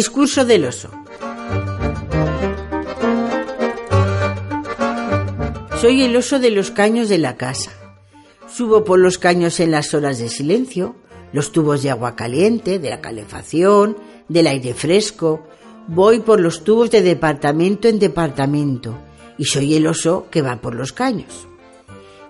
Discurso del oso. Soy el oso de los caños de la casa. Subo por los caños en las horas de silencio, los tubos de agua caliente, de la calefacción, del aire fresco. Voy por los tubos de departamento en departamento y soy el oso que va por los caños.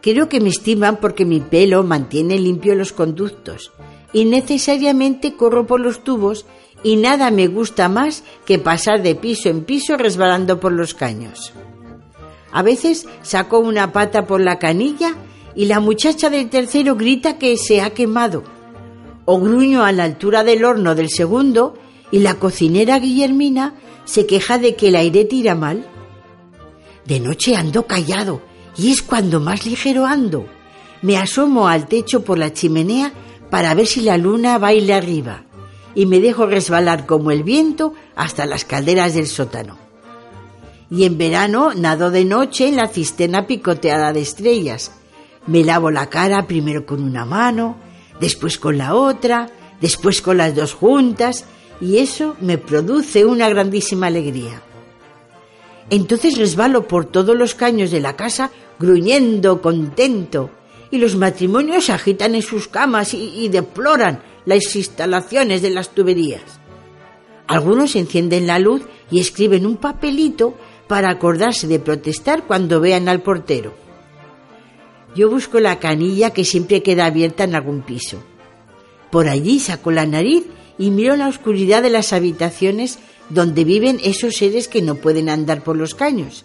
Creo que me estiman porque mi pelo mantiene limpio los conductos y necesariamente corro por los tubos y nada me gusta más que pasar de piso en piso resbalando por los caños. A veces saco una pata por la canilla y la muchacha del tercero grita que se ha quemado. O gruño a la altura del horno del segundo y la cocinera Guillermina se queja de que el aire tira mal. De noche ando callado y es cuando más ligero ando. Me asomo al techo por la chimenea para ver si la luna baila arriba y me dejo resbalar como el viento hasta las calderas del sótano. Y en verano nado de noche en la cisterna picoteada de estrellas. Me lavo la cara primero con una mano, después con la otra, después con las dos juntas, y eso me produce una grandísima alegría. Entonces resbalo por todos los caños de la casa, gruñendo, contento, y los matrimonios agitan en sus camas y, y deploran las instalaciones de las tuberías. Algunos encienden la luz y escriben un papelito para acordarse de protestar cuando vean al portero. Yo busco la canilla que siempre queda abierta en algún piso. Por allí saco la nariz y miro la oscuridad de las habitaciones donde viven esos seres que no pueden andar por los caños.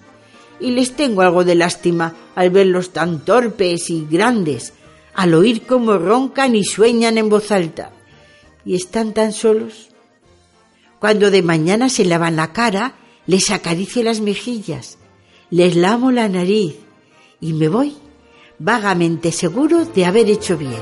Y les tengo algo de lástima al verlos tan torpes y grandes, al oír cómo roncan y sueñan en voz alta. Y están tan solos. Cuando de mañana se lavan la cara, les acaricio las mejillas, les lamo la nariz y me voy vagamente seguro de haber hecho bien.